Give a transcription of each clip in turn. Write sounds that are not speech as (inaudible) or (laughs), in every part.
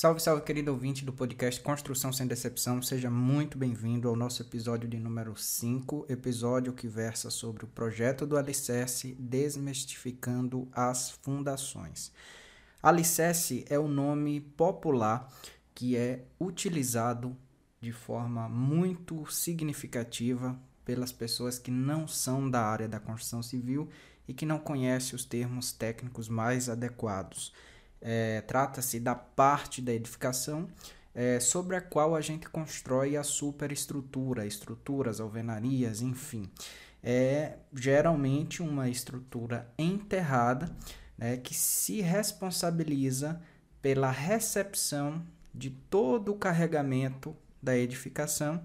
Salve, salve, querido ouvinte do podcast Construção Sem Decepção. Seja muito bem-vindo ao nosso episódio de número 5, episódio que versa sobre o projeto do Alicerce Desmistificando as Fundações. Alicerce é o nome popular que é utilizado de forma muito significativa pelas pessoas que não são da área da construção civil e que não conhecem os termos técnicos mais adequados. É, Trata-se da parte da edificação é, sobre a qual a gente constrói a superestrutura, estruturas, alvenarias, enfim. É geralmente uma estrutura enterrada né, que se responsabiliza pela recepção de todo o carregamento da edificação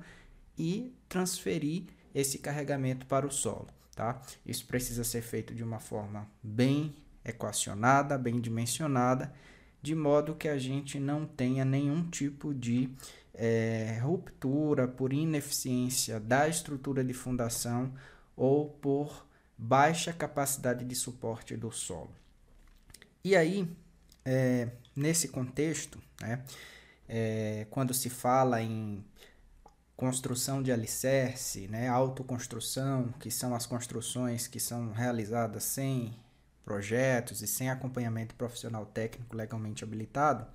e transferir esse carregamento para o solo. Tá? Isso precisa ser feito de uma forma bem equacionada, bem dimensionada, de modo que a gente não tenha nenhum tipo de é, ruptura por ineficiência da estrutura de fundação ou por baixa capacidade de suporte do solo. E aí, é, nesse contexto, né, é, quando se fala em construção de alicerce, né, autoconstrução, que são as construções que são realizadas sem projetos e sem acompanhamento profissional técnico legalmente habilitado,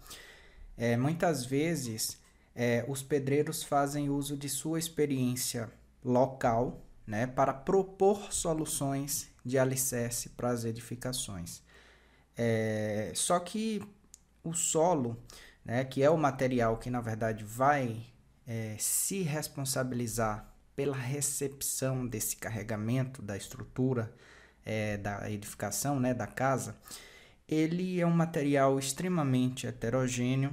é, muitas vezes é, os pedreiros fazem uso de sua experiência local né, para propor soluções de alicerce para as edificações. É, só que o solo, né, que é o material que na verdade vai é, se responsabilizar pela recepção desse carregamento da estrutura é, da edificação, né, da casa, ele é um material extremamente heterogêneo,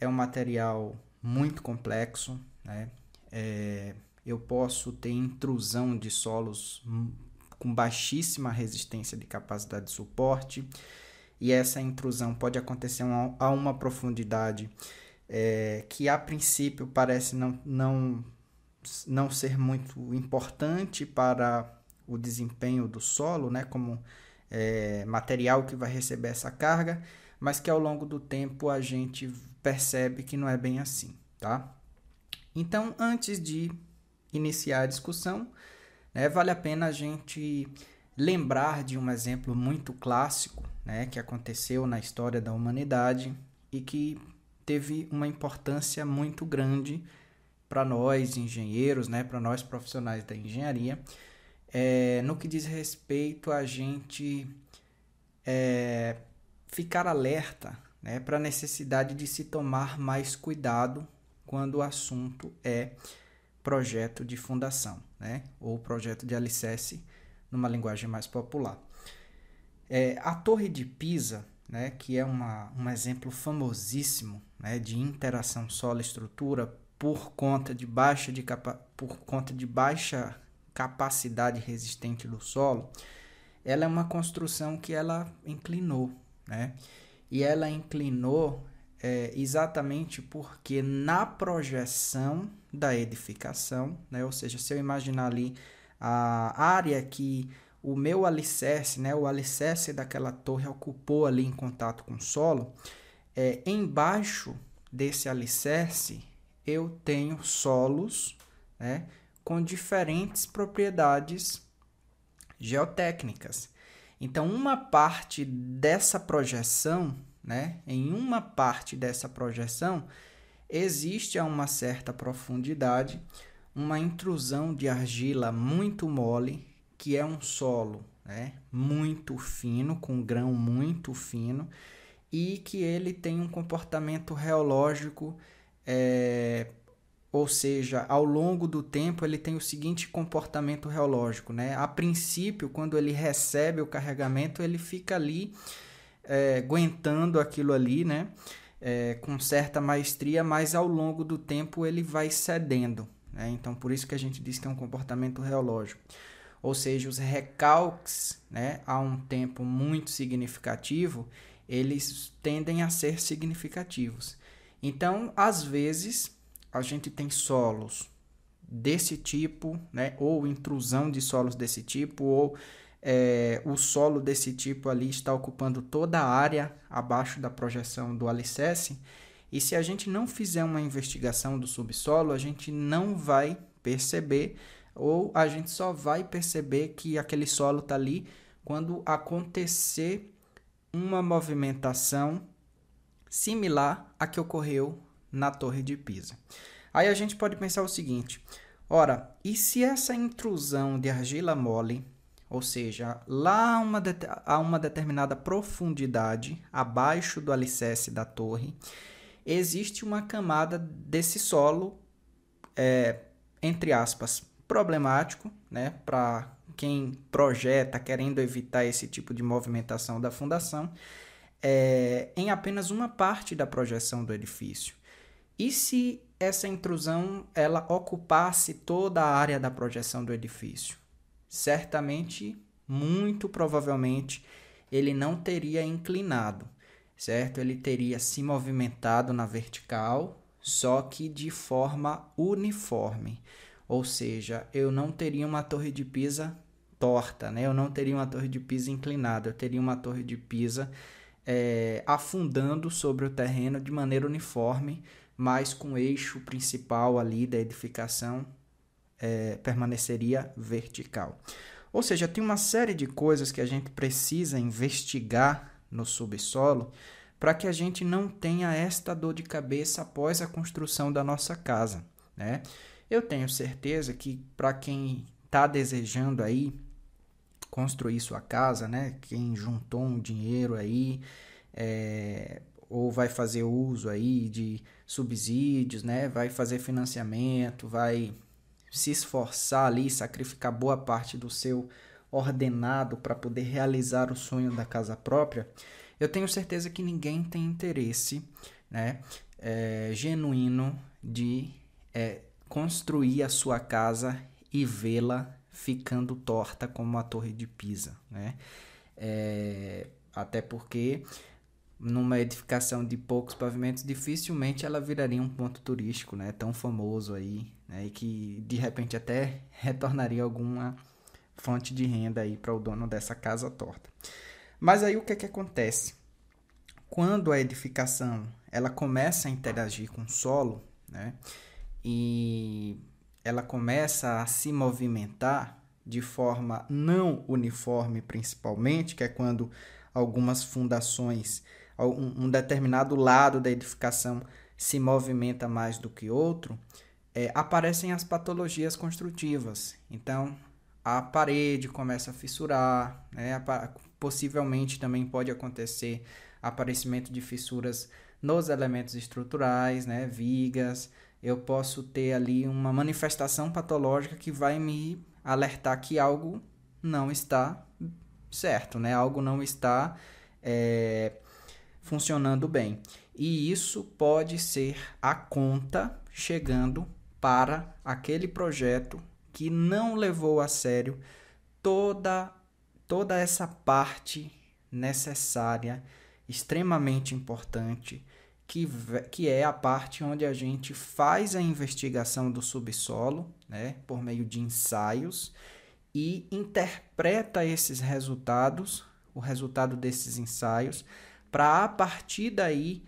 é um material muito complexo, né? É, eu posso ter intrusão de solos com baixíssima resistência de capacidade de suporte, e essa intrusão pode acontecer a uma profundidade é, que a princípio parece não, não, não ser muito importante para o desempenho do solo, né, como é, material que vai receber essa carga, mas que ao longo do tempo a gente percebe que não é bem assim, tá? Então, antes de iniciar a discussão, né, vale a pena a gente lembrar de um exemplo muito clássico né, que aconteceu na história da humanidade e que teve uma importância muito grande para nós engenheiros, né, para nós profissionais da engenharia, é, no que diz respeito a gente é, ficar alerta né, para a necessidade de se tomar mais cuidado quando o assunto é projeto de fundação, né, ou projeto de alicerce, numa linguagem mais popular. É, a Torre de Pisa, né, que é uma, um exemplo famosíssimo né, de interação solo-estrutura por conta de baixa de capa por conta de baixa capacidade resistente do solo, ela é uma construção que ela inclinou, né? E ela inclinou é, exatamente porque na projeção da edificação, né? Ou seja, se eu imaginar ali a área que o meu alicerce, né? O alicerce daquela torre ocupou ali em contato com o solo, é, embaixo desse alicerce eu tenho solos, né? Com diferentes propriedades geotécnicas. Então, uma parte dessa projeção, né, em uma parte dessa projeção, existe a uma certa profundidade uma intrusão de argila muito mole, que é um solo né, muito fino, com grão muito fino, e que ele tem um comportamento reológico é, ou seja, ao longo do tempo ele tem o seguinte comportamento reológico, né? A princípio, quando ele recebe o carregamento, ele fica ali é, aguentando aquilo ali, né? É, com certa maestria, mas ao longo do tempo ele vai cedendo. Né? Então, por isso que a gente diz que é um comportamento reológico. Ou seja, os recalques, né, a um tempo muito significativo, eles tendem a ser significativos. Então, às vezes, a gente tem solos desse tipo, né, ou intrusão de solos desse tipo, ou é, o solo desse tipo ali está ocupando toda a área abaixo da projeção do alicerce, E se a gente não fizer uma investigação do subsolo, a gente não vai perceber ou a gente só vai perceber que aquele solo está ali quando acontecer uma movimentação similar à que ocorreu na Torre de Pisa. Aí a gente pode pensar o seguinte: ora, e se essa intrusão de argila mole, ou seja, lá uma a uma determinada profundidade abaixo do alicerce da torre, existe uma camada desse solo, é, entre aspas, problemático, né, para quem projeta querendo evitar esse tipo de movimentação da fundação, é, em apenas uma parte da projeção do edifício. E se essa intrusão ela ocupasse toda a área da projeção do edifício? Certamente, muito provavelmente, ele não teria inclinado, certo? Ele teria se movimentado na vertical, só que de forma uniforme. Ou seja, eu não teria uma torre de Pisa torta, né? Eu não teria uma torre de Pisa inclinada, eu teria uma torre de Pisa é, afundando sobre o terreno de maneira uniforme, mas com o eixo principal ali da edificação é, permaneceria vertical. Ou seja, tem uma série de coisas que a gente precisa investigar no subsolo para que a gente não tenha esta dor de cabeça após a construção da nossa casa, né? Eu tenho certeza que para quem está desejando aí construir sua casa, né? Quem juntou um dinheiro aí é, ou vai fazer uso aí de subsídios, né? Vai fazer financiamento, vai se esforçar ali, sacrificar boa parte do seu ordenado para poder realizar o sonho da casa própria. Eu tenho certeza que ninguém tem interesse, né? É, genuíno de é, construir a sua casa e vê-la ficando torta como a Torre de Pisa, né? É, até porque numa edificação de poucos pavimentos, dificilmente ela viraria um ponto turístico, né? Tão famoso aí, né? E que de repente até retornaria alguma fonte de renda aí para o dono dessa casa torta. Mas aí o que é que acontece? Quando a edificação ela começa a interagir com o solo, né? e ela começa a se movimentar de forma não uniforme, principalmente, que é quando algumas fundações, um, um determinado lado da edificação se movimenta mais do que outro, é, aparecem as patologias construtivas. Então, a parede começa a fissurar, né? possivelmente também pode acontecer aparecimento de fissuras nos elementos estruturais, né? vigas, eu posso ter ali uma manifestação patológica que vai me alertar que algo não está certo, né? Algo não está é, funcionando bem. E isso pode ser a conta chegando para aquele projeto que não levou a sério toda toda essa parte necessária, extremamente importante que, que é a parte onde a gente faz a investigação do subsolo, né, por meio de ensaios, e interpreta esses resultados, o resultado desses ensaios, para a partir daí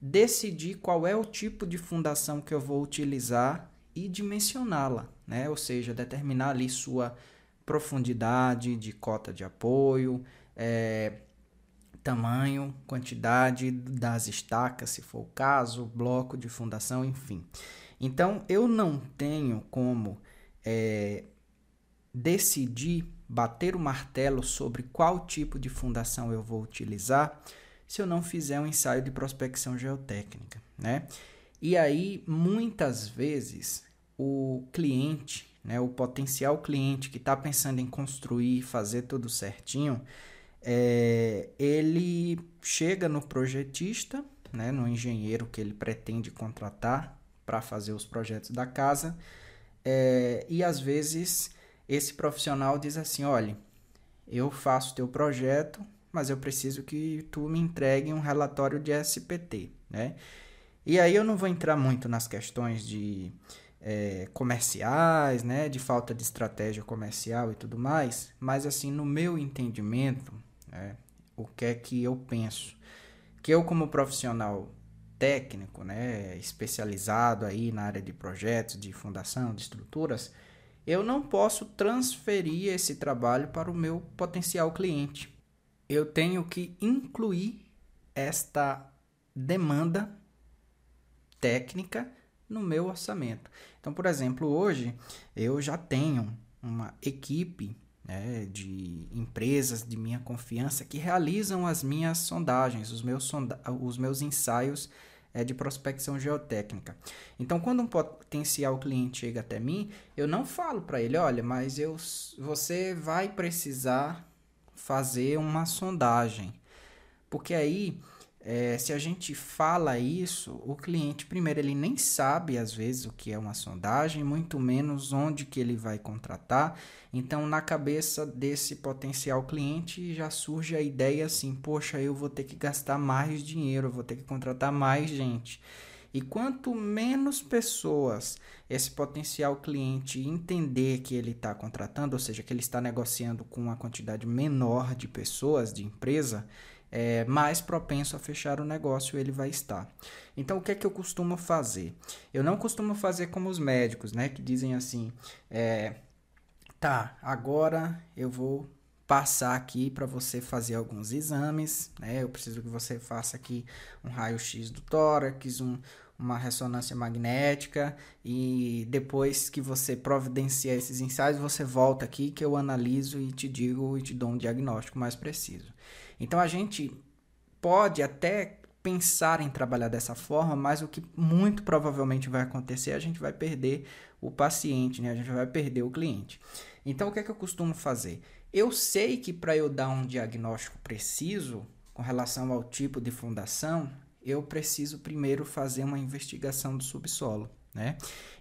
decidir qual é o tipo de fundação que eu vou utilizar e dimensioná-la, né? Ou seja, determinar ali sua profundidade de cota de apoio, é, tamanho, quantidade das estacas, se for o caso, bloco de fundação, enfim. Então, eu não tenho como é, decidir, bater o martelo sobre qual tipo de fundação eu vou utilizar se eu não fizer um ensaio de prospecção geotécnica, né? E aí, muitas vezes, o cliente, né, o potencial cliente que está pensando em construir, fazer tudo certinho, é, ele chega no projetista, né, no engenheiro que ele pretende contratar para fazer os projetos da casa, é, e às vezes esse profissional diz assim: olha, eu faço teu projeto, mas eu preciso que tu me entregue um relatório de SPT, né? E aí eu não vou entrar muito nas questões de é, comerciais, né, de falta de estratégia comercial e tudo mais, mas assim, no meu entendimento, é, o que é que eu penso? Que eu, como profissional, geotécnico, né, especializado aí na área de projetos, de fundação, de estruturas, eu não posso transferir esse trabalho para o meu potencial cliente. Eu tenho que incluir esta demanda técnica no meu orçamento. Então, por exemplo, hoje eu já tenho uma equipe né, de empresas de minha confiança que realizam as minhas sondagens, os meus, sonda os meus ensaios é, de prospecção geotécnica. Então, quando um potencial cliente chega até mim, eu não falo para ele, olha, mas eu, você vai precisar fazer uma sondagem, porque aí é, se a gente fala isso, o cliente, primeiro, ele nem sabe às vezes o que é uma sondagem, muito menos onde que ele vai contratar. Então, na cabeça desse potencial cliente já surge a ideia assim: poxa, eu vou ter que gastar mais dinheiro, vou ter que contratar mais gente. E quanto menos pessoas esse potencial cliente entender que ele está contratando, ou seja, que ele está negociando com uma quantidade menor de pessoas, de empresa, é, mais propenso a fechar o negócio ele vai estar. Então, o que é que eu costumo fazer? Eu não costumo fazer como os médicos, né? Que dizem assim: é, tá, agora eu vou passar aqui para você fazer alguns exames, né? Eu preciso que você faça aqui um raio-x do tórax, um, uma ressonância magnética e depois que você providenciar esses ensaios, você volta aqui que eu analiso e te digo e te dou um diagnóstico mais preciso. Então a gente pode até pensar em trabalhar dessa forma, mas o que muito provavelmente vai acontecer, a gente vai perder o paciente, né? A gente vai perder o cliente. Então o que é que eu costumo fazer? Eu sei que para eu dar um diagnóstico preciso com relação ao tipo de fundação, eu preciso primeiro fazer uma investigação do subsolo, né?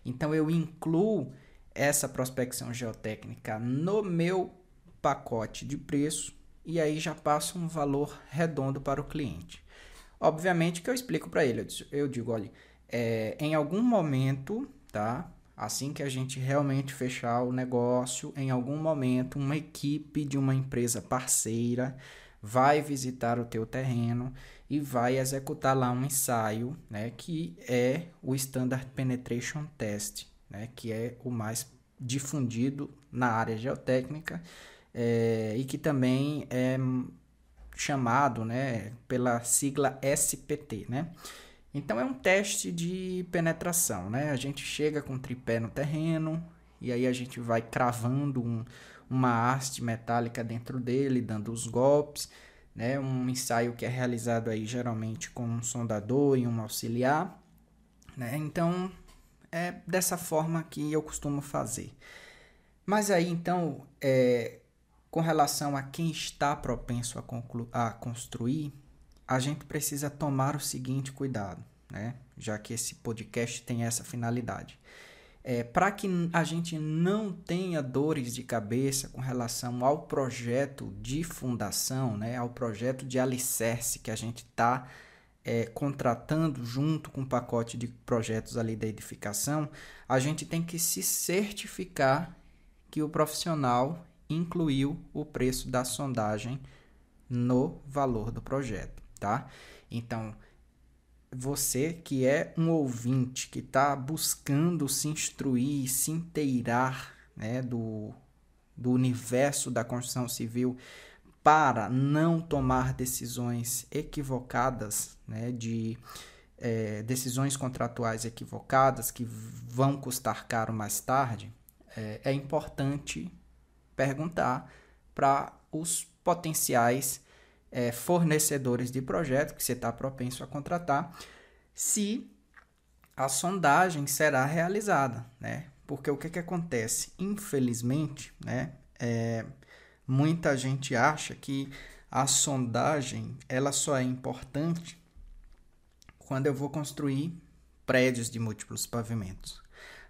Então eu incluo essa prospecção geotécnica no meu pacote de preço e aí já passo um valor redondo para o cliente. Obviamente que eu explico para ele, eu digo, olha, é, em algum momento, tá? Assim que a gente realmente fechar o negócio, em algum momento uma equipe de uma empresa parceira vai visitar o teu terreno e vai executar lá um ensaio, né, que é o Standard Penetration Test, né, que é o mais difundido na área geotécnica é, e que também é chamado né, pela sigla SPT. Né? Então é um teste de penetração. Né? A gente chega com tripé no terreno e aí a gente vai cravando um, uma haste metálica dentro dele, dando os golpes. Né? Um ensaio que é realizado aí geralmente com um sondador e um auxiliar. Né? Então é dessa forma que eu costumo fazer. Mas aí então é, com relação a quem está propenso a, a construir, a gente precisa tomar o seguinte cuidado, né? já que esse podcast tem essa finalidade. É, Para que a gente não tenha dores de cabeça com relação ao projeto de fundação, né? ao projeto de alicerce que a gente está é, contratando junto com o pacote de projetos ali da edificação, a gente tem que se certificar que o profissional incluiu o preço da sondagem no valor do projeto, tá? Então, você que é um ouvinte que está buscando se instruir, se inteirar né, do, do universo da construção civil para não tomar decisões equivocadas, né, de é, decisões contratuais equivocadas que vão custar caro mais tarde, é, é importante perguntar para os potenciais é, fornecedores de projeto que você está propenso a contratar se a sondagem será realizada, né? Porque o que, que acontece? Infelizmente, né? É, muita gente acha que a sondagem ela só é importante quando eu vou construir prédios de múltiplos pavimentos.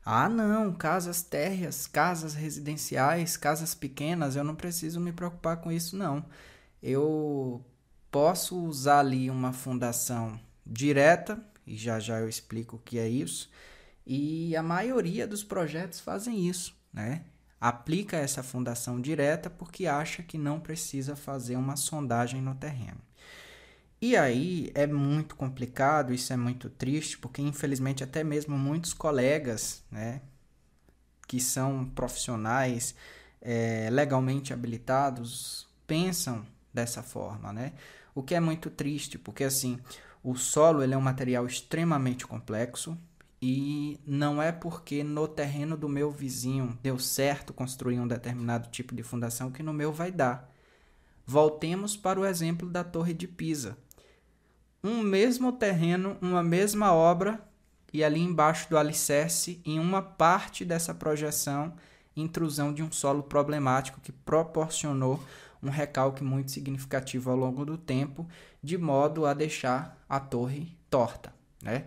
Ah, não, casas térreas, casas residenciais, casas pequenas, eu não preciso me preocupar com isso, não. Eu posso usar ali uma fundação direta, e já já eu explico o que é isso, e a maioria dos projetos fazem isso, né? Aplica essa fundação direta porque acha que não precisa fazer uma sondagem no terreno. E aí é muito complicado, isso é muito triste, porque infelizmente até mesmo muitos colegas, né, que são profissionais é, legalmente habilitados, pensam dessa forma, né? O que é muito triste, porque assim, o solo ele é um material extremamente complexo e não é porque no terreno do meu vizinho deu certo construir um determinado tipo de fundação que no meu vai dar. Voltemos para o exemplo da Torre de Pisa. Um mesmo terreno, uma mesma obra, e ali embaixo do alicerce, em uma parte dessa projeção, intrusão de um solo problemático que proporcionou um recalque muito significativo ao longo do tempo, de modo a deixar a torre torta, né?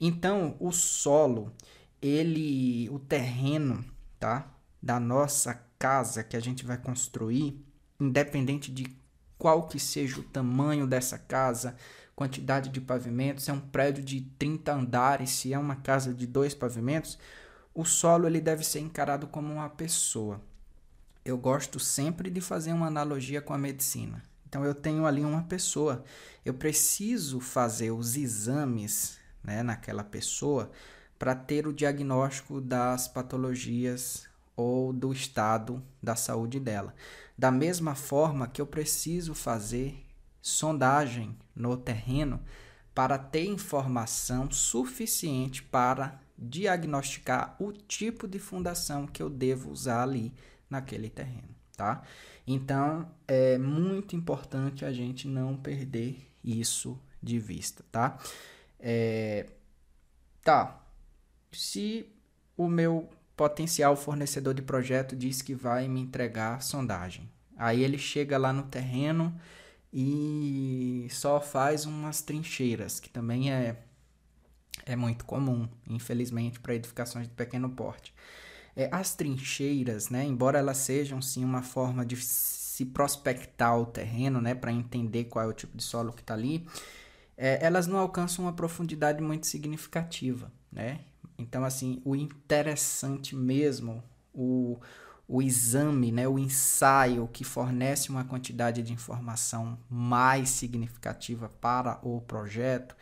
Então, o solo, ele, o terreno, tá? Da nossa casa que a gente vai construir, independente de qual que seja o tamanho dessa casa, quantidade de pavimentos, se é um prédio de 30 andares, se é uma casa de dois pavimentos, o solo ele deve ser encarado como uma pessoa. Eu gosto sempre de fazer uma analogia com a medicina. Então eu tenho ali uma pessoa, eu preciso fazer os exames né, naquela pessoa para ter o diagnóstico das patologias ou do estado da saúde dela. Da mesma forma que eu preciso fazer sondagem no terreno para ter informação suficiente para diagnosticar o tipo de fundação que eu devo usar ali naquele terreno, tá? Então, é muito importante a gente não perder isso de vista, tá? É, tá. Se o meu potencial fornecedor de projeto diz que vai me entregar sondagem, aí ele chega lá no terreno e só faz umas trincheiras, que também é, é muito comum, infelizmente, para edificações de pequeno porte. É, as trincheiras, né, embora elas sejam sim uma forma de se prospectar o terreno, né, para entender qual é o tipo de solo que está ali, é, elas não alcançam uma profundidade muito significativa, né? Então, assim, o interessante mesmo, o, o exame, né, o ensaio que fornece uma quantidade de informação mais significativa para o projeto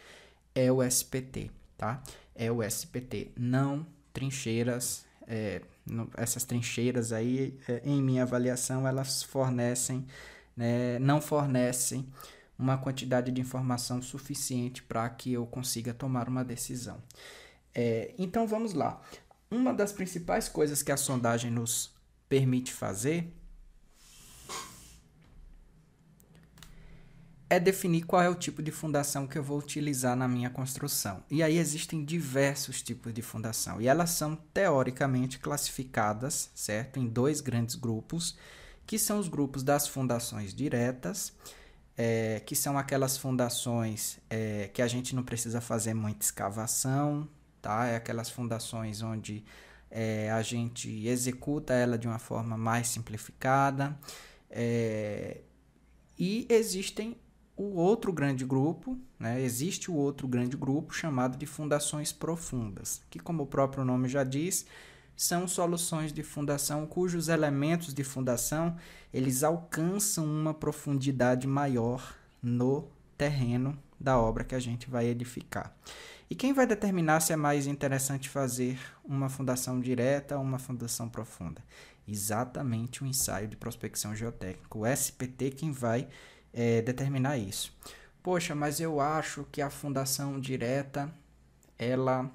é o SPT, tá? É o SPT, não trincheiras. É, essas trincheiras aí, é, em minha avaliação, elas fornecem, né, não fornecem uma quantidade de informação suficiente para que eu consiga tomar uma decisão. É, então vamos lá. Uma das principais coisas que a sondagem nos permite fazer é definir qual é o tipo de fundação que eu vou utilizar na minha construção. E aí existem diversos tipos de fundação e elas são teoricamente classificadas, certo, em dois grandes grupos, que são os grupos das fundações diretas, é, que são aquelas fundações é, que a gente não precisa fazer muita escavação, tá? É aquelas fundações onde é, a gente executa ela de uma forma mais simplificada. É, e existem o outro grande grupo, né? existe o outro grande grupo chamado de fundações profundas, que, como o próprio nome já diz, são soluções de fundação cujos elementos de fundação eles alcançam uma profundidade maior no terreno da obra que a gente vai edificar. E quem vai determinar se é mais interessante fazer uma fundação direta ou uma fundação profunda? Exatamente o ensaio de prospecção geotécnica, o SPT, quem vai é, determinar isso. Poxa, mas eu acho que a fundação direta ela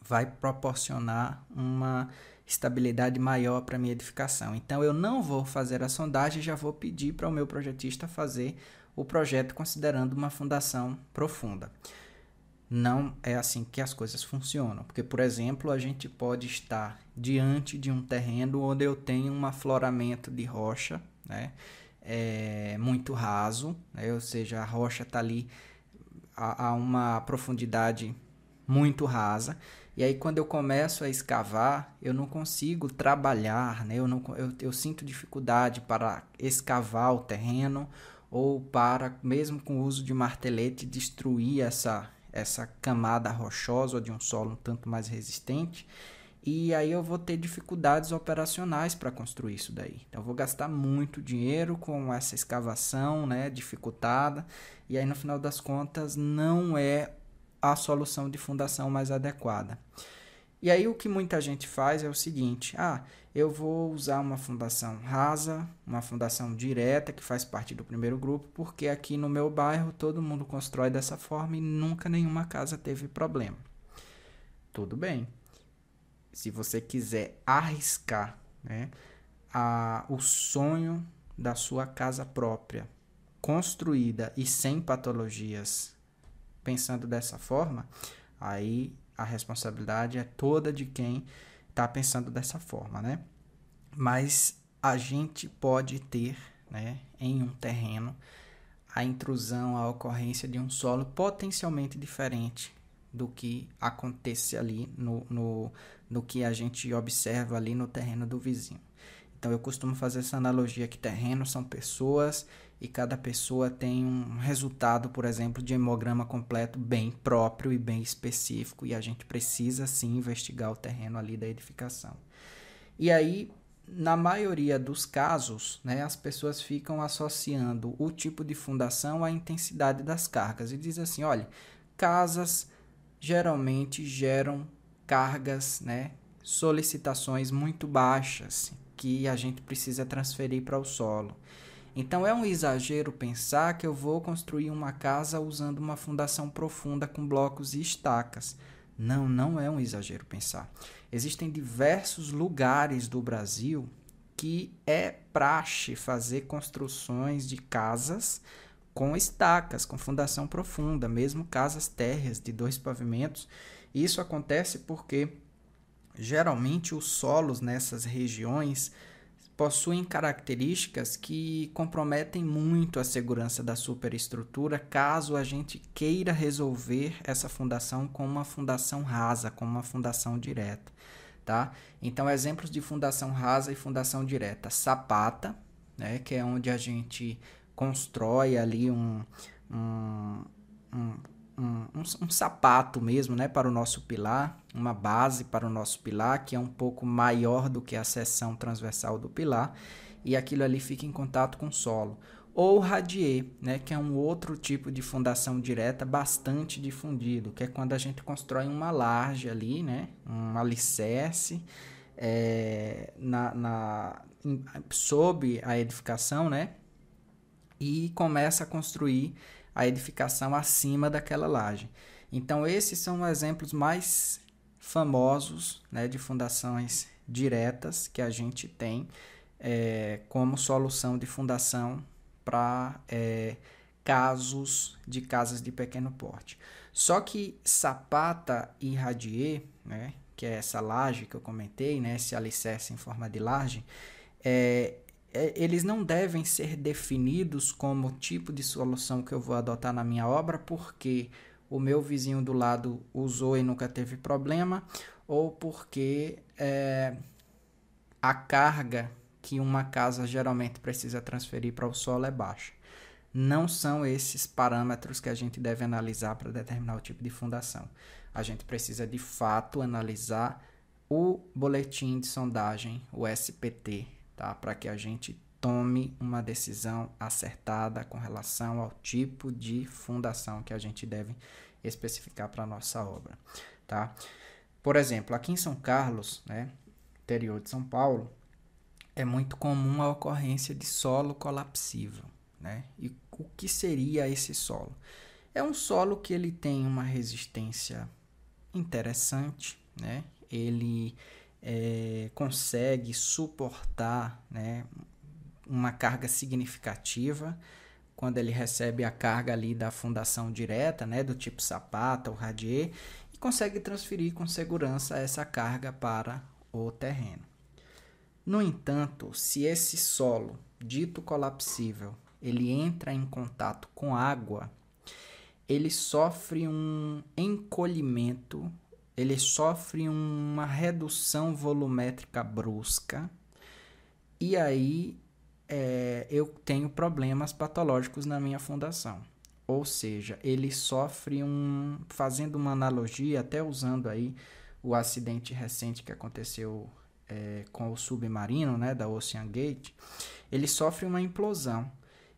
vai proporcionar uma estabilidade maior para minha edificação. Então eu não vou fazer a sondagem, já vou pedir para o meu projetista fazer o projeto considerando uma fundação profunda não é assim que as coisas funcionam. Porque, por exemplo, a gente pode estar diante de um terreno onde eu tenho um afloramento de rocha, né? É muito raso, né? ou seja, a rocha está ali a, a, uma profundidade muito rasa. E aí, quando eu começo a escavar, eu não consigo trabalhar, né? eu, não, eu, eu sinto dificuldade para escavar o terreno ou para, mesmo com o uso de martelete, destruir essa, essa camada rochosa ou de um solo um tanto mais resistente. E aí eu vou ter dificuldades operacionais para construir isso daí. Então eu vou gastar muito dinheiro com essa escavação, né, dificultada, e aí no final das contas não é a solução de fundação mais adequada. E aí o que muita gente faz é o seguinte: ah, eu vou usar uma fundação rasa, uma fundação direta que faz parte do primeiro grupo, porque aqui no meu bairro todo mundo constrói dessa forma e nunca nenhuma casa teve problema. Tudo bem. Se você quiser arriscar né, a, o sonho da sua casa própria, construída e sem patologias, pensando dessa forma, aí a responsabilidade é toda de quem está pensando dessa forma, né? Mas a gente pode ter, né, em um terreno, a intrusão, a ocorrência de um solo potencialmente diferente do que acontece ali no, no, no que a gente observa ali no terreno do vizinho. Então eu costumo fazer essa analogia que terrenos são pessoas e cada pessoa tem um resultado, por exemplo, de hemograma completo bem próprio e bem específico, e a gente precisa sim investigar o terreno ali da edificação. E aí, na maioria dos casos, né, as pessoas ficam associando o tipo de fundação à intensidade das cargas e diz assim, olha, casas geralmente geram cargas, né, solicitações muito baixas que a gente precisa transferir para o solo. Então é um exagero pensar que eu vou construir uma casa usando uma fundação profunda com blocos e estacas. Não, não é um exagero pensar. Existem diversos lugares do Brasil que é praxe fazer construções de casas com estacas, com fundação profunda, mesmo casas térreas de dois pavimentos. Isso acontece porque geralmente os solos nessas regiões possuem características que comprometem muito a segurança da superestrutura caso a gente queira resolver essa fundação com uma fundação rasa, com uma fundação direta, tá? Então, exemplos de fundação rasa e fundação direta. Sapata, né, que é onde a gente constrói ali um, um, um um, um, sapato mesmo, né, para o nosso pilar, uma base para o nosso pilar, que é um pouco maior do que a seção transversal do pilar, e aquilo ali fica em contato com o solo. Ou radier, né, que é um outro tipo de fundação direta bastante difundido, que é quando a gente constrói uma laje ali, né, um alicerce, é, na, na, sob a edificação, né, e começa a construir a edificação acima daquela laje. Então, esses são exemplos mais famosos né, de fundações diretas que a gente tem é, como solução de fundação para é, casos de casas de pequeno porte. Só que Sapata e Radier, né, que é essa laje que eu comentei, né, esse alicerce em forma de laje, é, eles não devem ser definidos como tipo de solução que eu vou adotar na minha obra, porque o meu vizinho do lado usou e nunca teve problema, ou porque é, a carga que uma casa geralmente precisa transferir para o solo é baixa. Não são esses parâmetros que a gente deve analisar para determinar o tipo de fundação. A gente precisa de fato analisar o boletim de sondagem, o SPT, tá? Para que a gente tome uma decisão acertada com relação ao tipo de fundação que a gente deve especificar para a nossa obra, tá? Por exemplo, aqui em São Carlos, né, interior de São Paulo, é muito comum a ocorrência de solo colapsível, né? E o que seria esse solo? É um solo que ele tem uma resistência interessante, né? Ele é, consegue suportar né, uma carga significativa quando ele recebe a carga ali da fundação direta, né, do tipo sapata ou radier, e consegue transferir com segurança essa carga para o terreno. No entanto, se esse solo dito colapsível ele entra em contato com água, ele sofre um encolhimento ele sofre uma redução volumétrica brusca e aí é, eu tenho problemas patológicos na minha fundação. Ou seja, ele sofre um, fazendo uma analogia, até usando aí o acidente recente que aconteceu é, com o submarino, né, da Ocean Gate, ele sofre uma implosão,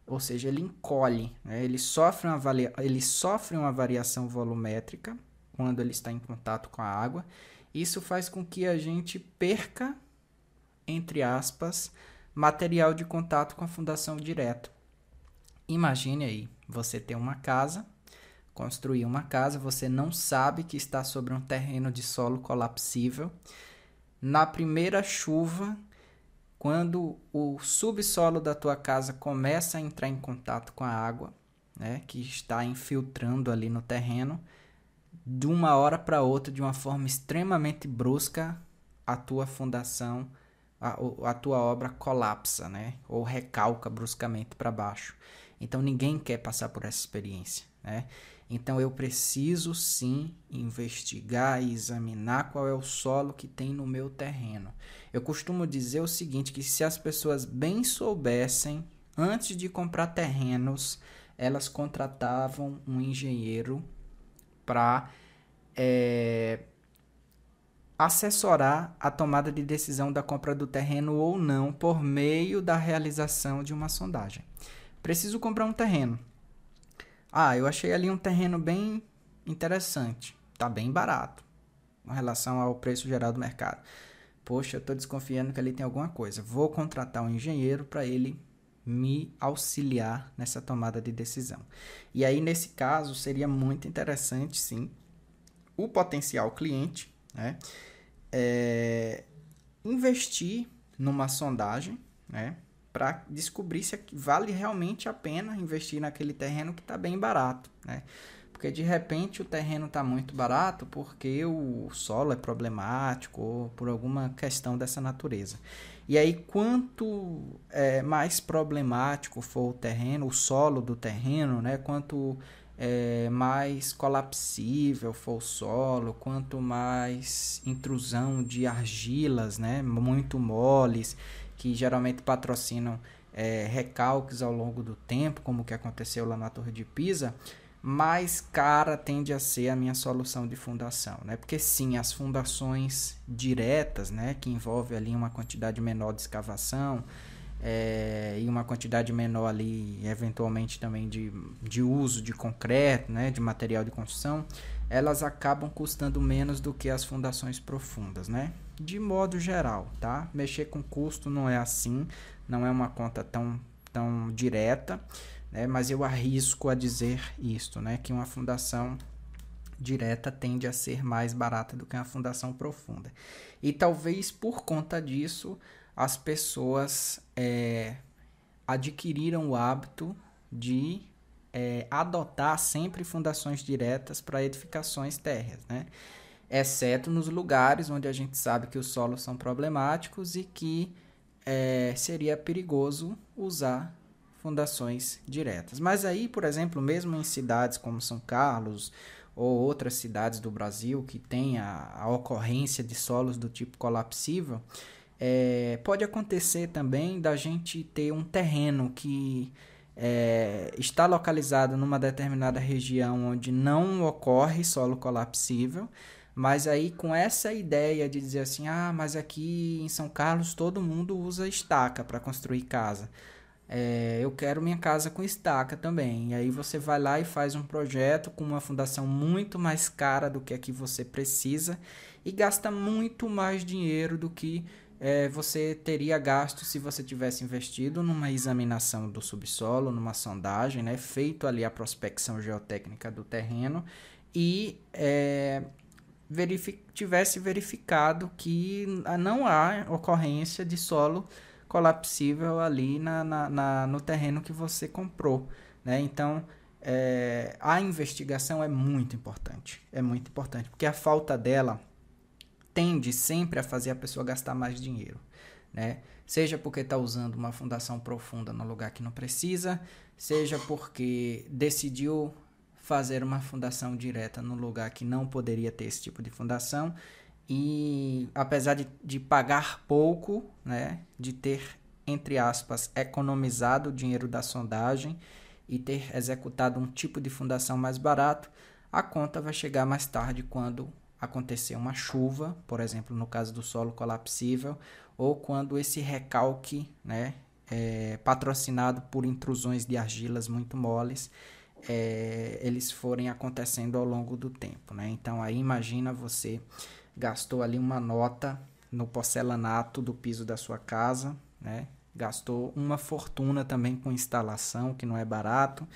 ou seja, ele encolhe, né, ele, sofre uma ele sofre uma variação volumétrica quando ele está em contato com a água. Isso faz com que a gente perca, entre aspas, material de contato com a fundação direto. Imagine aí, você tem uma casa, construir uma casa, você não sabe que está sobre um terreno de solo colapsível. Na primeira chuva, quando o subsolo da tua casa começa a entrar em contato com a água, né, que está infiltrando ali no terreno, de uma hora para outra, de uma forma extremamente brusca, a tua fundação, a, a tua obra colapsa, né, ou recalca bruscamente para baixo. Então ninguém quer passar por essa experiência, né? Então eu preciso sim investigar e examinar qual é o solo que tem no meu terreno. Eu costumo dizer o seguinte, que se as pessoas bem soubessem antes de comprar terrenos, elas contratavam um engenheiro para é, assessorar a tomada de decisão da compra do terreno ou não por meio da realização de uma sondagem. Preciso comprar um terreno. Ah, eu achei ali um terreno bem interessante. Tá bem barato em relação ao preço geral do mercado. Poxa, eu estou desconfiando que ali tem alguma coisa. Vou contratar um engenheiro para ele me auxiliar nessa tomada de decisão. E aí, nesse caso, seria muito interessante, sim, o potencial cliente né, é, investir numa sondagem, né, para descobrir se vale realmente a pena investir naquele terreno que está bem barato, né? Porque de repente o terreno está muito barato porque o solo é problemático ou por alguma questão dessa natureza. E aí, quanto é, mais problemático for o terreno, o solo do terreno, né? Quanto é, mais colapsível for o solo, quanto mais intrusão de argilas, né? Muito moles que geralmente patrocinam é, recalques ao longo do tempo, como que aconteceu lá na Torre de Pisa, mais cara tende a ser a minha solução de fundação, né? Porque sim, as fundações diretas, né, que envolve ali uma quantidade menor de escavação é, e uma quantidade menor ali, eventualmente também de, de uso de concreto, né, de material de construção, elas acabam custando menos do que as fundações profundas, né? De modo geral, tá? Mexer com custo não é assim, não é uma conta tão, tão direta, né? Mas eu arrisco a dizer isto, né? Que uma fundação direta tende a ser mais barata do que uma fundação profunda. E talvez por conta disso as pessoas é, adquiriram o hábito de é, adotar sempre fundações diretas para edificações térreas, né? exceto nos lugares onde a gente sabe que os solos são problemáticos e que é, seria perigoso usar fundações diretas. Mas aí, por exemplo, mesmo em cidades como São Carlos ou outras cidades do Brasil que tem a, a ocorrência de solos do tipo colapsível, é, pode acontecer também da gente ter um terreno que é, está localizado numa determinada região onde não ocorre solo colapsível, mas aí com essa ideia de dizer assim, ah, mas aqui em São Carlos todo mundo usa estaca para construir casa. É, eu quero minha casa com estaca também. E aí você vai lá e faz um projeto com uma fundação muito mais cara do que a que você precisa e gasta muito mais dinheiro do que é, você teria gasto se você tivesse investido numa examinação do subsolo, numa sondagem, né, feito ali a prospecção geotécnica do terreno e é, verific tivesse verificado que não há ocorrência de solo colapsível ali na, na, na no terreno que você comprou. Né? Então, é, a investigação é muito importante. É muito importante, porque a falta dela tende sempre a fazer a pessoa gastar mais dinheiro, né? Seja porque está usando uma fundação profunda no lugar que não precisa, seja porque decidiu fazer uma fundação direta no lugar que não poderia ter esse tipo de fundação e apesar de, de pagar pouco, né, de ter entre aspas economizado o dinheiro da sondagem e ter executado um tipo de fundação mais barato, a conta vai chegar mais tarde quando acontecer uma chuva, por exemplo, no caso do solo colapsível, ou quando esse recalque, né, é, patrocinado por intrusões de argilas muito moles, é, eles forem acontecendo ao longo do tempo, né? Então aí imagina você gastou ali uma nota no porcelanato do piso da sua casa, né? Gastou uma fortuna também com instalação, que não é barato,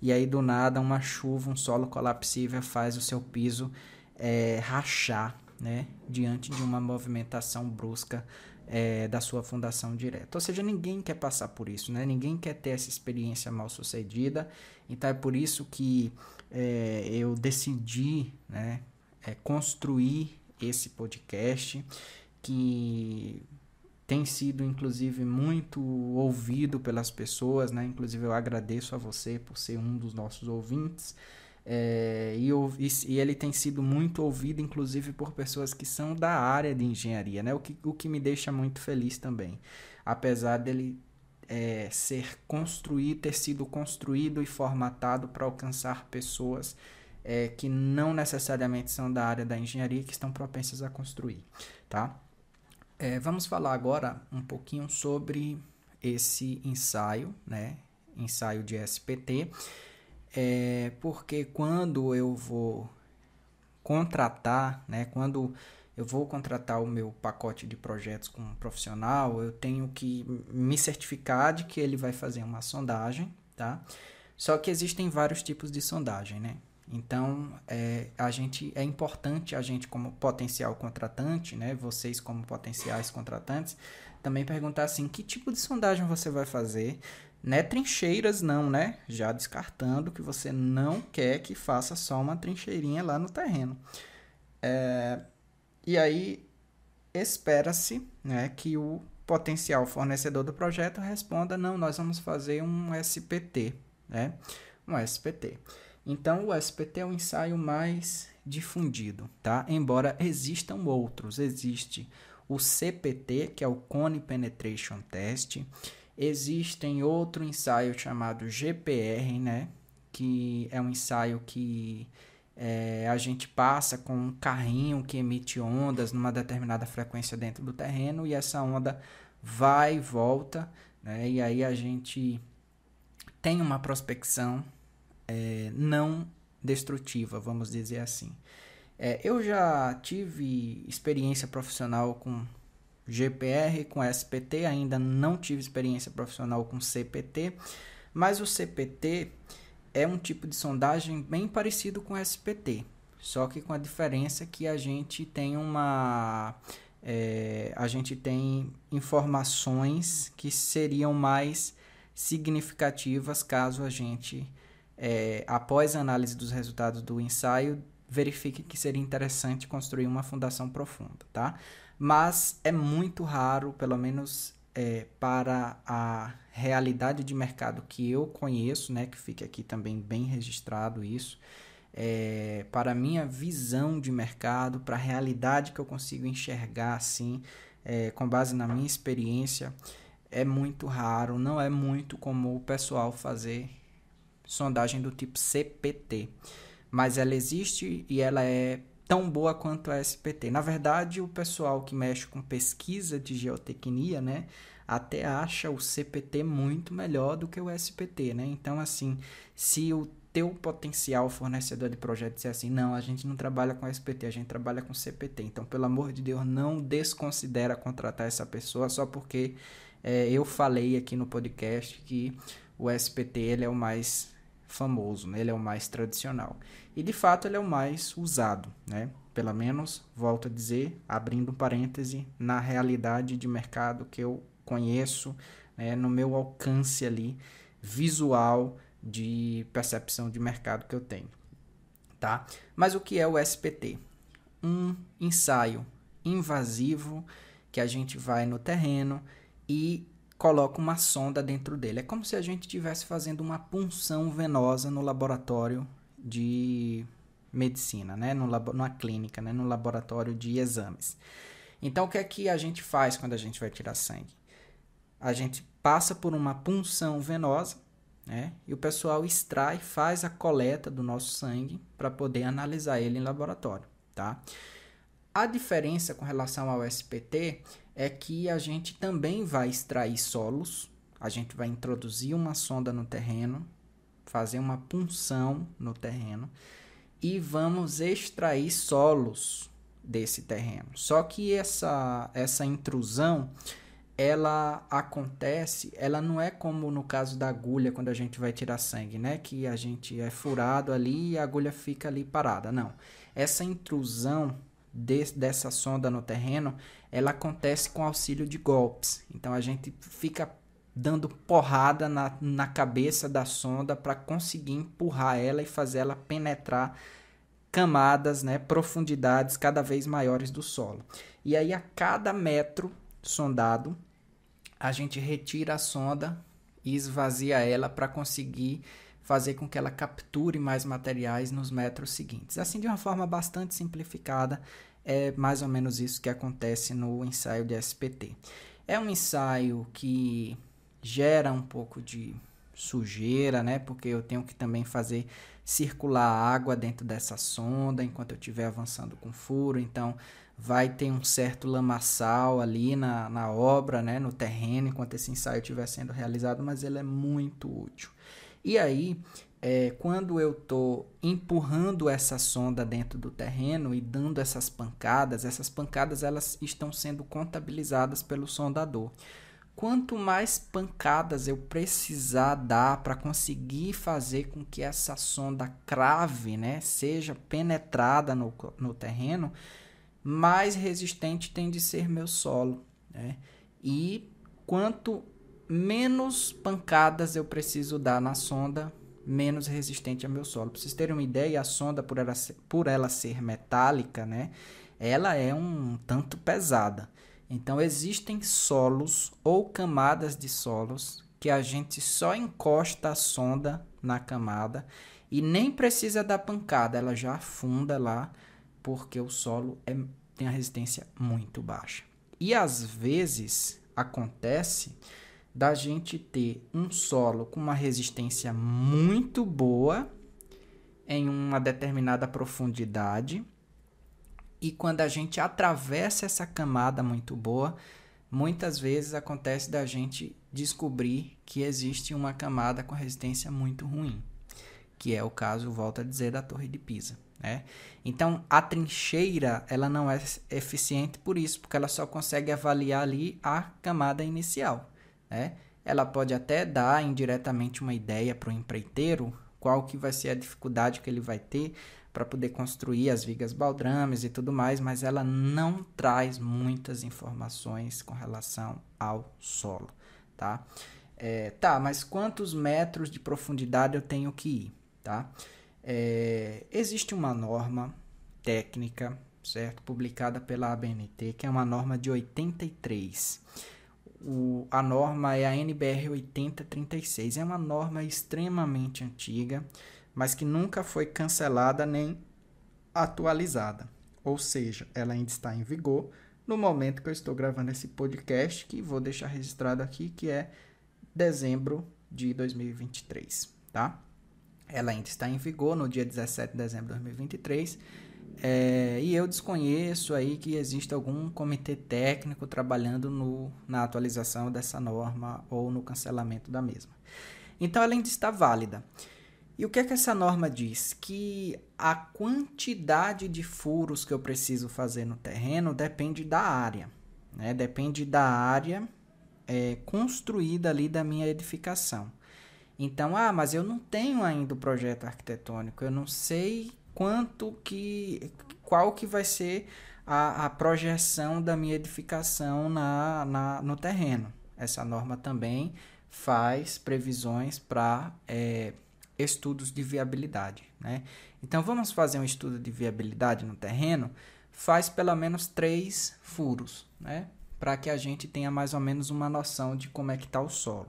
e aí do nada uma chuva, um solo colapsível faz o seu piso é, rachar, né? Diante de uma movimentação brusca é, da sua fundação direta. Ou seja, ninguém quer passar por isso, né? Ninguém quer ter essa experiência mal sucedida. Então é por isso que é, eu decidi, né? É, construir esse podcast que tem sido inclusive muito ouvido pelas pessoas, né? Inclusive eu agradeço a você por ser um dos nossos ouvintes. É, e, e, ele tem sido muito ouvido, inclusive por pessoas que são da área de engenharia, né? O que, o que me deixa muito feliz também. Apesar dele é, ser construído, ter sido construído e formatado para alcançar pessoas é, que não necessariamente são da área da engenharia que estão propensas a construir, tá? É, vamos falar agora um pouquinho sobre esse ensaio, né? Ensaio de SPT, é, porque quando eu vou contratar, né? Quando eu vou contratar o meu pacote de projetos com um profissional, eu tenho que me certificar de que ele vai fazer uma sondagem, tá? Só que existem vários tipos de sondagem, né? Então, é, a gente, é importante a gente, como potencial contratante, né, vocês como potenciais contratantes, também perguntar assim, que tipo de sondagem você vai fazer? Né, trincheiras não, né? Já descartando que você não quer que faça só uma trincheirinha lá no terreno. É, e aí, espera-se né, que o potencial fornecedor do projeto responda, não, nós vamos fazer um SPT, né? Um SPT. Então, o SPT é o ensaio mais difundido, tá? Embora existam outros, existe o CPT, que é o Cone Penetration Test, existem outro ensaio chamado GPR, né? Que é um ensaio que é, a gente passa com um carrinho que emite ondas numa determinada frequência dentro do terreno e essa onda vai e volta, né? E aí a gente tem uma prospecção é, não destrutiva, vamos dizer assim. É, eu já tive experiência profissional com GPR, com SPT, ainda não tive experiência profissional com CPT, mas o CPT é um tipo de sondagem bem parecido com SPT, só que com a diferença que a gente tem uma é, a gente tem informações que seriam mais significativas caso a gente é, após a análise dos resultados do ensaio, verifique que seria interessante construir uma fundação profunda, tá? Mas é muito raro, pelo menos é, para a realidade de mercado que eu conheço, né, que fica aqui também bem registrado isso, é, para a minha visão de mercado, para a realidade que eu consigo enxergar assim, é, com base na minha experiência, é muito raro, não é muito comum o pessoal fazer sondagem do tipo CPT, mas ela existe e ela é tão boa quanto a SPT. Na verdade, o pessoal que mexe com pesquisa de geotecnia, né, até acha o CPT muito melhor do que o SPT, né? Então, assim, se o teu potencial fornecedor de projeto disser assim, não, a gente não trabalha com SPT, a gente trabalha com CPT. Então, pelo amor de Deus, não desconsidera contratar essa pessoa só porque é, eu falei aqui no podcast que o SPT ele é o mais famoso, né? ele é o mais tradicional. E de fato ele é o mais usado, né? Pelo menos, volto a dizer, abrindo um parêntese, na realidade de mercado que eu conheço, né? no meu alcance ali visual de percepção de mercado que eu tenho, tá? Mas o que é o SPT? Um ensaio invasivo que a gente vai no terreno e coloca uma sonda dentro dele. É como se a gente estivesse fazendo uma punção venosa no laboratório de medicina, né? no labo, numa clínica, né? no laboratório de exames. Então, o que é que a gente faz quando a gente vai tirar sangue? A gente passa por uma punção venosa, né? E o pessoal extrai, faz a coleta do nosso sangue para poder analisar ele em laboratório, tá? A diferença com relação ao SPT é que a gente também vai extrair solos, a gente vai introduzir uma sonda no terreno, fazer uma punção no terreno e vamos extrair solos desse terreno. Só que essa, essa intrusão ela acontece, ela não é como no caso da agulha quando a gente vai tirar sangue, né? Que a gente é furado ali e a agulha fica ali parada. Não. Essa intrusão de, dessa sonda no terreno, ela acontece com auxílio de golpes. Então a gente fica dando porrada na, na cabeça da sonda para conseguir empurrar ela e fazer ela penetrar camadas, né, profundidades cada vez maiores do solo. E aí a cada metro sondado, a gente retira a sonda e esvazia ela para conseguir fazer com que ela capture mais materiais nos metros seguintes. Assim, de uma forma bastante simplificada, é mais ou menos isso que acontece no ensaio de SPT. É um ensaio que gera um pouco de sujeira, né? Porque eu tenho que também fazer circular água dentro dessa sonda enquanto eu estiver avançando com furo. Então, vai ter um certo lamaçal ali na, na obra, né? No terreno, enquanto esse ensaio estiver sendo realizado, mas ele é muito útil. E aí, é, quando eu estou empurrando essa sonda dentro do terreno e dando essas pancadas, essas pancadas elas estão sendo contabilizadas pelo sondador. Quanto mais pancadas eu precisar dar para conseguir fazer com que essa sonda crave, né, seja penetrada no, no terreno, mais resistente tem de ser meu solo. Né? E quanto menos pancadas eu preciso dar na sonda, menos resistente é meu solo. Para vocês terem uma ideia, a sonda, por ela, ser, por ela ser metálica, né, ela é um tanto pesada. Então, existem solos ou camadas de solos que a gente só encosta a sonda na camada e nem precisa dar pancada, ela já afunda lá porque o solo é, tem a resistência muito baixa. E às vezes acontece da gente ter um solo com uma resistência muito boa em uma determinada profundidade e quando a gente atravessa essa camada muito boa, muitas vezes acontece da gente descobrir que existe uma camada com resistência muito ruim, que é o caso, volto a dizer, da Torre de Pisa. Né? Então, a trincheira ela não é eficiente por isso, porque ela só consegue avaliar ali a camada inicial. Né? Ela pode até dar indiretamente uma ideia para o empreiteiro qual que vai ser a dificuldade que ele vai ter para poder construir as vigas baldrames e tudo mais, mas ela não traz muitas informações com relação ao solo, tá? É, tá, mas quantos metros de profundidade eu tenho que ir, tá? É, existe uma norma técnica, certo? Publicada pela ABNT, que é uma norma de 83 o, a norma é a NBR 8036. É uma norma extremamente antiga, mas que nunca foi cancelada nem atualizada. Ou seja, ela ainda está em vigor no momento que eu estou gravando esse podcast, que vou deixar registrado aqui, que é dezembro de 2023, tá? Ela ainda está em vigor no dia 17 de dezembro de 2023 é, e eu desconheço aí que existe algum comitê técnico trabalhando no, na atualização dessa norma ou no cancelamento da mesma. Então ela ainda está válida. E o que é que essa norma diz? Que a quantidade de furos que eu preciso fazer no terreno depende da área. Né? Depende da área é, construída ali da minha edificação. Então, ah, mas eu não tenho ainda o projeto arquitetônico, eu não sei quanto que qual que vai ser a, a projeção da minha edificação na, na, no terreno. Essa norma também faz previsões para é, estudos de viabilidade. Né? Então vamos fazer um estudo de viabilidade no terreno, faz pelo menos três furos, né? para que a gente tenha mais ou menos uma noção de como é que está o solo.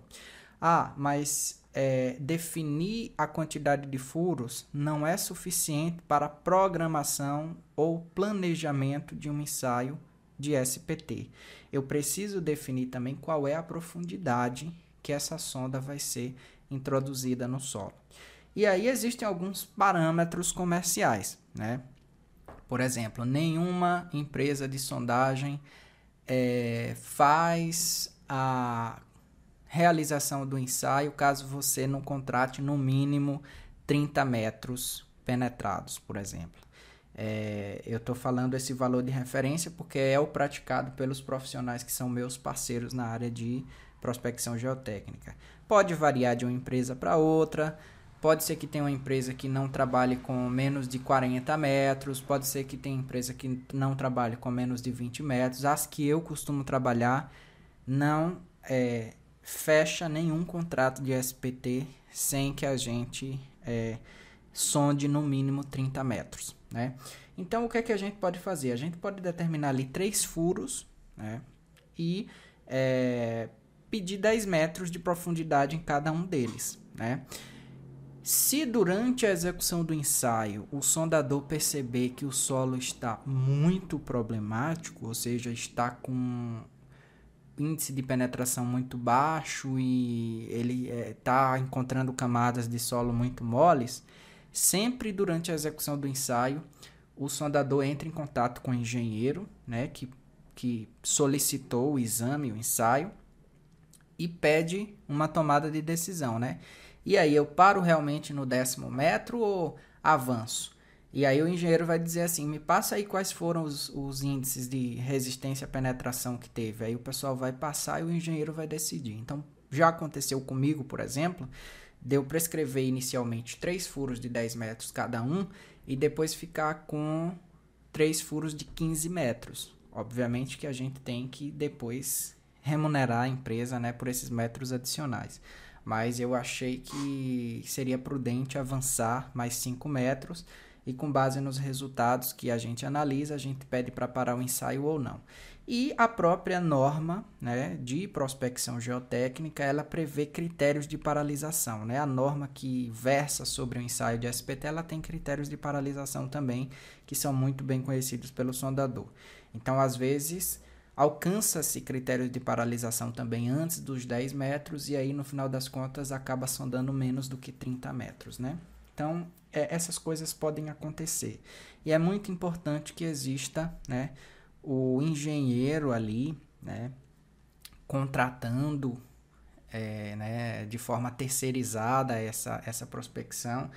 Ah, mas é, definir a quantidade de furos não é suficiente para programação ou planejamento de um ensaio de SPT. Eu preciso definir também qual é a profundidade que essa sonda vai ser introduzida no solo. E aí existem alguns parâmetros comerciais, né? Por exemplo, nenhuma empresa de sondagem é, faz a realização do ensaio caso você não contrate no mínimo 30 metros penetrados, por exemplo. É, eu estou falando esse valor de referência porque é o praticado pelos profissionais que são meus parceiros na área de prospecção geotécnica. Pode variar de uma empresa para outra, pode ser que tenha uma empresa que não trabalhe com menos de 40 metros, pode ser que tenha empresa que não trabalhe com menos de 20 metros. As que eu costumo trabalhar não é, fecha nenhum contrato de SPT sem que a gente é, sonde no mínimo 30 metros, né? Então, o que é que a gente pode fazer? A gente pode determinar ali três furos, né? E é, pedir 10 metros de profundidade em cada um deles, né? Se durante a execução do ensaio o sondador perceber que o solo está muito problemático, ou seja, está com índice de penetração muito baixo e ele está é, encontrando camadas de solo muito moles, Sempre durante a execução do ensaio, o sondador entra em contato com o engenheiro, né, que, que solicitou o exame, o ensaio, e pede uma tomada de decisão, né? E aí, eu paro realmente no décimo metro ou avanço? E aí o engenheiro vai dizer assim, me passa aí quais foram os, os índices de resistência à penetração que teve. Aí o pessoal vai passar e o engenheiro vai decidir. Então, já aconteceu comigo, por exemplo, deu prescrever inicialmente três furos de 10 metros cada um e depois ficar com três furos de 15 metros. Obviamente que a gente tem que depois remunerar a empresa né, por esses metros adicionais. Mas eu achei que seria prudente avançar mais 5 metros e com base nos resultados que a gente analisa, a gente pede para parar o ensaio ou não. E a própria norma né, de prospecção geotécnica, ela prevê critérios de paralisação. Né? A norma que versa sobre o ensaio de SPT, ela tem critérios de paralisação também, que são muito bem conhecidos pelo sondador. Então, às vezes, alcança-se critérios de paralisação também antes dos 10 metros, e aí, no final das contas, acaba sondando menos do que 30 metros. Né? Então, é, essas coisas podem acontecer. E é muito importante que exista... Né, o engenheiro ali, né, contratando é, né, de forma terceirizada essa, essa prospecção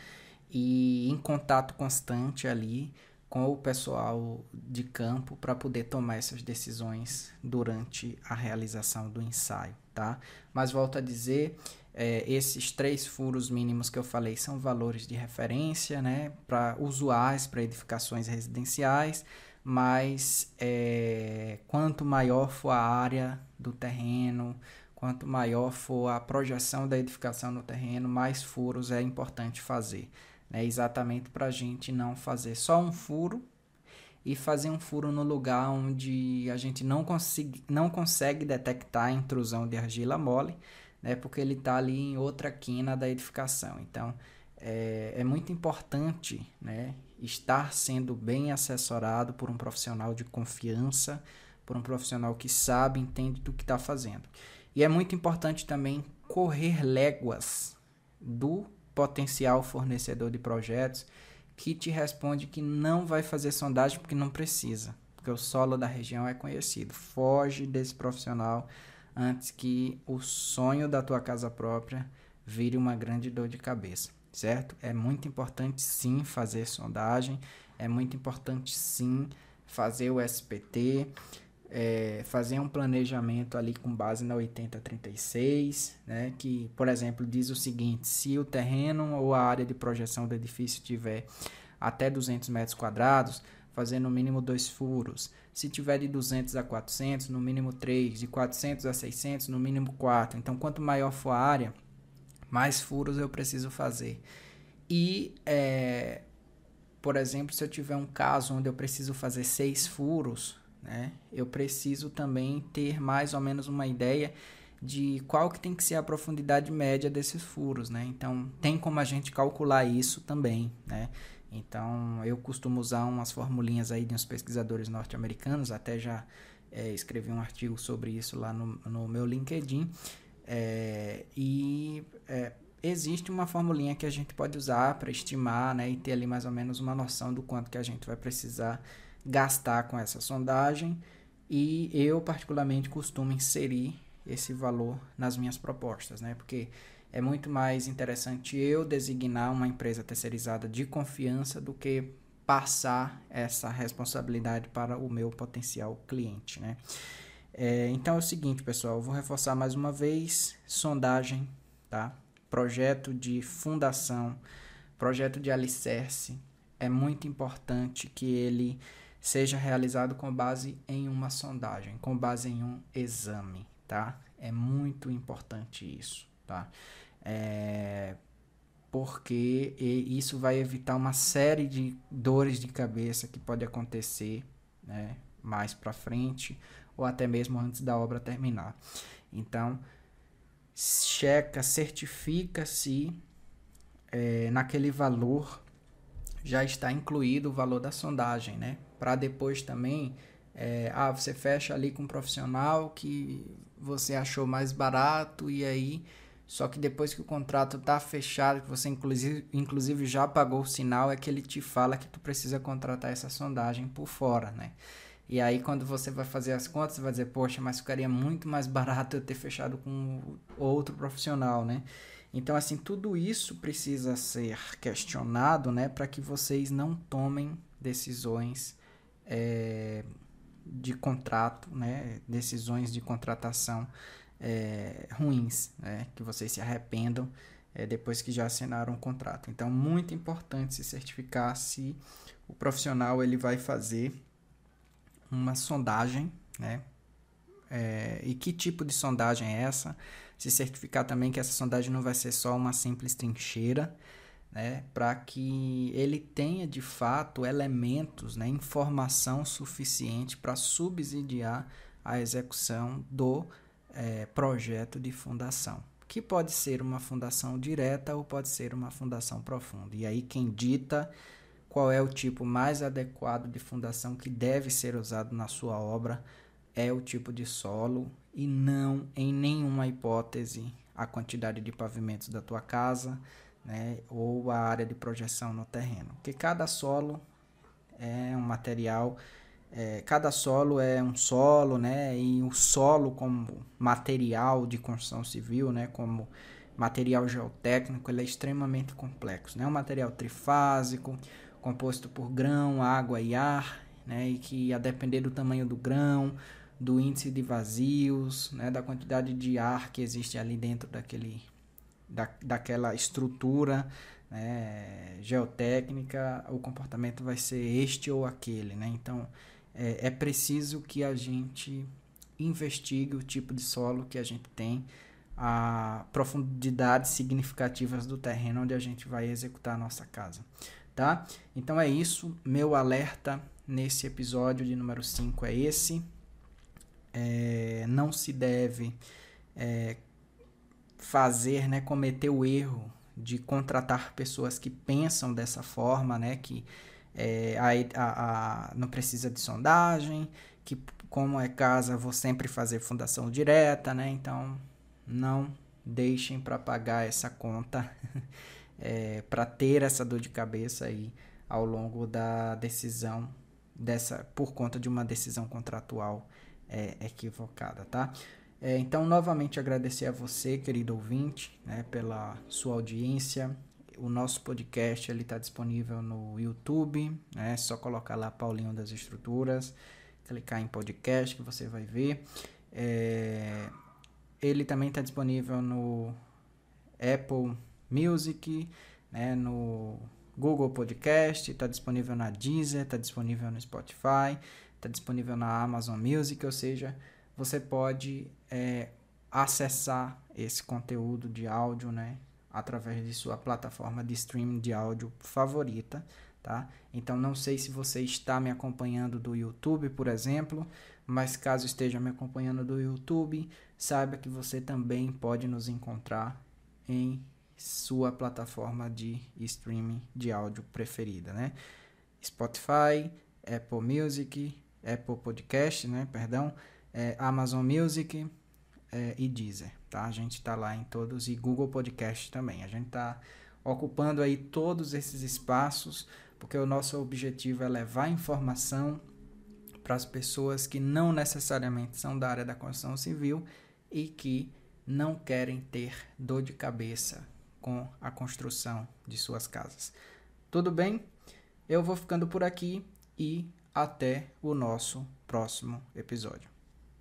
e em contato constante ali com o pessoal de campo para poder tomar essas decisões durante a realização do ensaio, tá? Mas volto a dizer, é, esses três furos mínimos que eu falei são valores de referência, né, para usuários para edificações residenciais mas é, quanto maior for a área do terreno, quanto maior for a projeção da edificação no terreno, mais furos é importante fazer. Né? Exatamente para a gente não fazer só um furo e fazer um furo no lugar onde a gente não, consiga, não consegue detectar a intrusão de argila mole, né? porque ele está ali em outra quina da edificação. Então, é, é muito importante né, estar sendo bem assessorado por um profissional de confiança, por um profissional que sabe, entende do que está fazendo. E é muito importante também correr léguas do potencial fornecedor de projetos que te responde que não vai fazer sondagem porque não precisa, porque o solo da região é conhecido. Foge desse profissional antes que o sonho da tua casa própria vire uma grande dor de cabeça certo? É muito importante sim fazer sondagem, é muito importante sim fazer o SPT, é, fazer um planejamento ali com base na 8036, né? Que, por exemplo, diz o seguinte: se o terreno ou a área de projeção do edifício tiver até 200 metros quadrados, fazer no mínimo dois furos. Se tiver de 200 a 400, no mínimo 3. De 400 a 600, no mínimo 4. Então, quanto maior for a área, mais furos eu preciso fazer. E, é, por exemplo, se eu tiver um caso onde eu preciso fazer seis furos, né, eu preciso também ter mais ou menos uma ideia de qual que tem que ser a profundidade média desses furos, né? Então, tem como a gente calcular isso também, né? Então, eu costumo usar umas formulinhas aí de uns pesquisadores norte-americanos, até já é, escrevi um artigo sobre isso lá no, no meu LinkedIn, é, e é, existe uma formulinha que a gente pode usar para estimar né, e ter ali mais ou menos uma noção do quanto que a gente vai precisar gastar com essa sondagem. E eu, particularmente, costumo inserir esse valor nas minhas propostas, né? Porque é muito mais interessante eu designar uma empresa terceirizada de confiança do que passar essa responsabilidade para o meu potencial cliente, né? É, então é o seguinte, pessoal, vou reforçar mais uma vez, sondagem, tá? Projeto de fundação, projeto de alicerce, é muito importante que ele seja realizado com base em uma sondagem, com base em um exame, tá? É muito importante isso, tá? É, porque isso vai evitar uma série de dores de cabeça que pode acontecer, né? Mais para frente ou até mesmo antes da obra terminar. Então, checa, certifica se é, naquele valor já está incluído o valor da sondagem, né? Para depois também, é, ah, você fecha ali com um profissional que você achou mais barato e aí, só que depois que o contrato está fechado, que você inclusive, inclusive já pagou o sinal, é que ele te fala que tu precisa contratar essa sondagem por fora, né? E aí quando você vai fazer as contas, você vai dizer, poxa, mas ficaria muito mais barato eu ter fechado com outro profissional, né? Então, assim, tudo isso precisa ser questionado, né, para que vocês não tomem decisões é, de contrato, né, decisões de contratação é, ruins, né, que vocês se arrependam é, depois que já assinaram o contrato. Então, muito importante se certificar se o profissional ele vai fazer uma sondagem, né, é, e que tipo de sondagem é essa? Se certificar também que essa sondagem não vai ser só uma simples trincheira, né? Para que ele tenha de fato elementos, né? informação suficiente para subsidiar a execução do é, projeto de fundação, que pode ser uma fundação direta ou pode ser uma fundação profunda. E aí quem dita qual é o tipo mais adequado de fundação que deve ser usado na sua obra é o tipo de solo e não em nenhuma hipótese a quantidade de pavimentos da tua casa, né, ou a área de projeção no terreno. Porque cada solo é um material, é, cada solo é um solo, né, e o solo como material de construção civil, né, como material geotécnico, ele é extremamente complexo, né, é um material trifásico, composto por grão, água e ar, né, e que a depender do tamanho do grão, do índice de vazios, né, da quantidade de ar que existe ali dentro daquele, da, daquela estrutura né, geotécnica, o comportamento vai ser este ou aquele. Né? Então, é, é preciso que a gente investigue o tipo de solo que a gente tem, a profundidades significativas do terreno onde a gente vai executar a nossa casa. Tá? Então é isso, meu alerta nesse episódio de número 5 é esse é, não se deve é, fazer, né, cometer o erro de contratar pessoas que pensam dessa forma, né, que é, a, a, não precisa de sondagem, que como é casa vou sempre fazer fundação direta, né, então não deixem para pagar essa conta, (laughs) é, para ter essa dor de cabeça aí ao longo da decisão dessa por conta de uma decisão contratual é, equivocada, tá? É, então, novamente agradecer a você, querido ouvinte, né, pela sua audiência. O nosso podcast ele está disponível no YouTube, né? É só colocar lá Paulinho das Estruturas, clicar em podcast que você vai ver. É, ele também está disponível no Apple Music, né, no Google Podcast, está disponível na Deezer, está disponível no Spotify está disponível na Amazon Music, ou seja, você pode é, acessar esse conteúdo de áudio, né, através de sua plataforma de streaming de áudio favorita, tá? Então não sei se você está me acompanhando do YouTube, por exemplo, mas caso esteja me acompanhando do YouTube, saiba que você também pode nos encontrar em sua plataforma de streaming de áudio preferida, né? Spotify, Apple Music, Apple Podcast, né? Perdão, é, Amazon Music, é, e Deezer, tá? A gente está lá em todos e Google Podcast também. A gente está ocupando aí todos esses espaços porque o nosso objetivo é levar informação para as pessoas que não necessariamente são da área da construção civil e que não querem ter dor de cabeça com a construção de suas casas. Tudo bem? Eu vou ficando por aqui e até o nosso próximo episódio.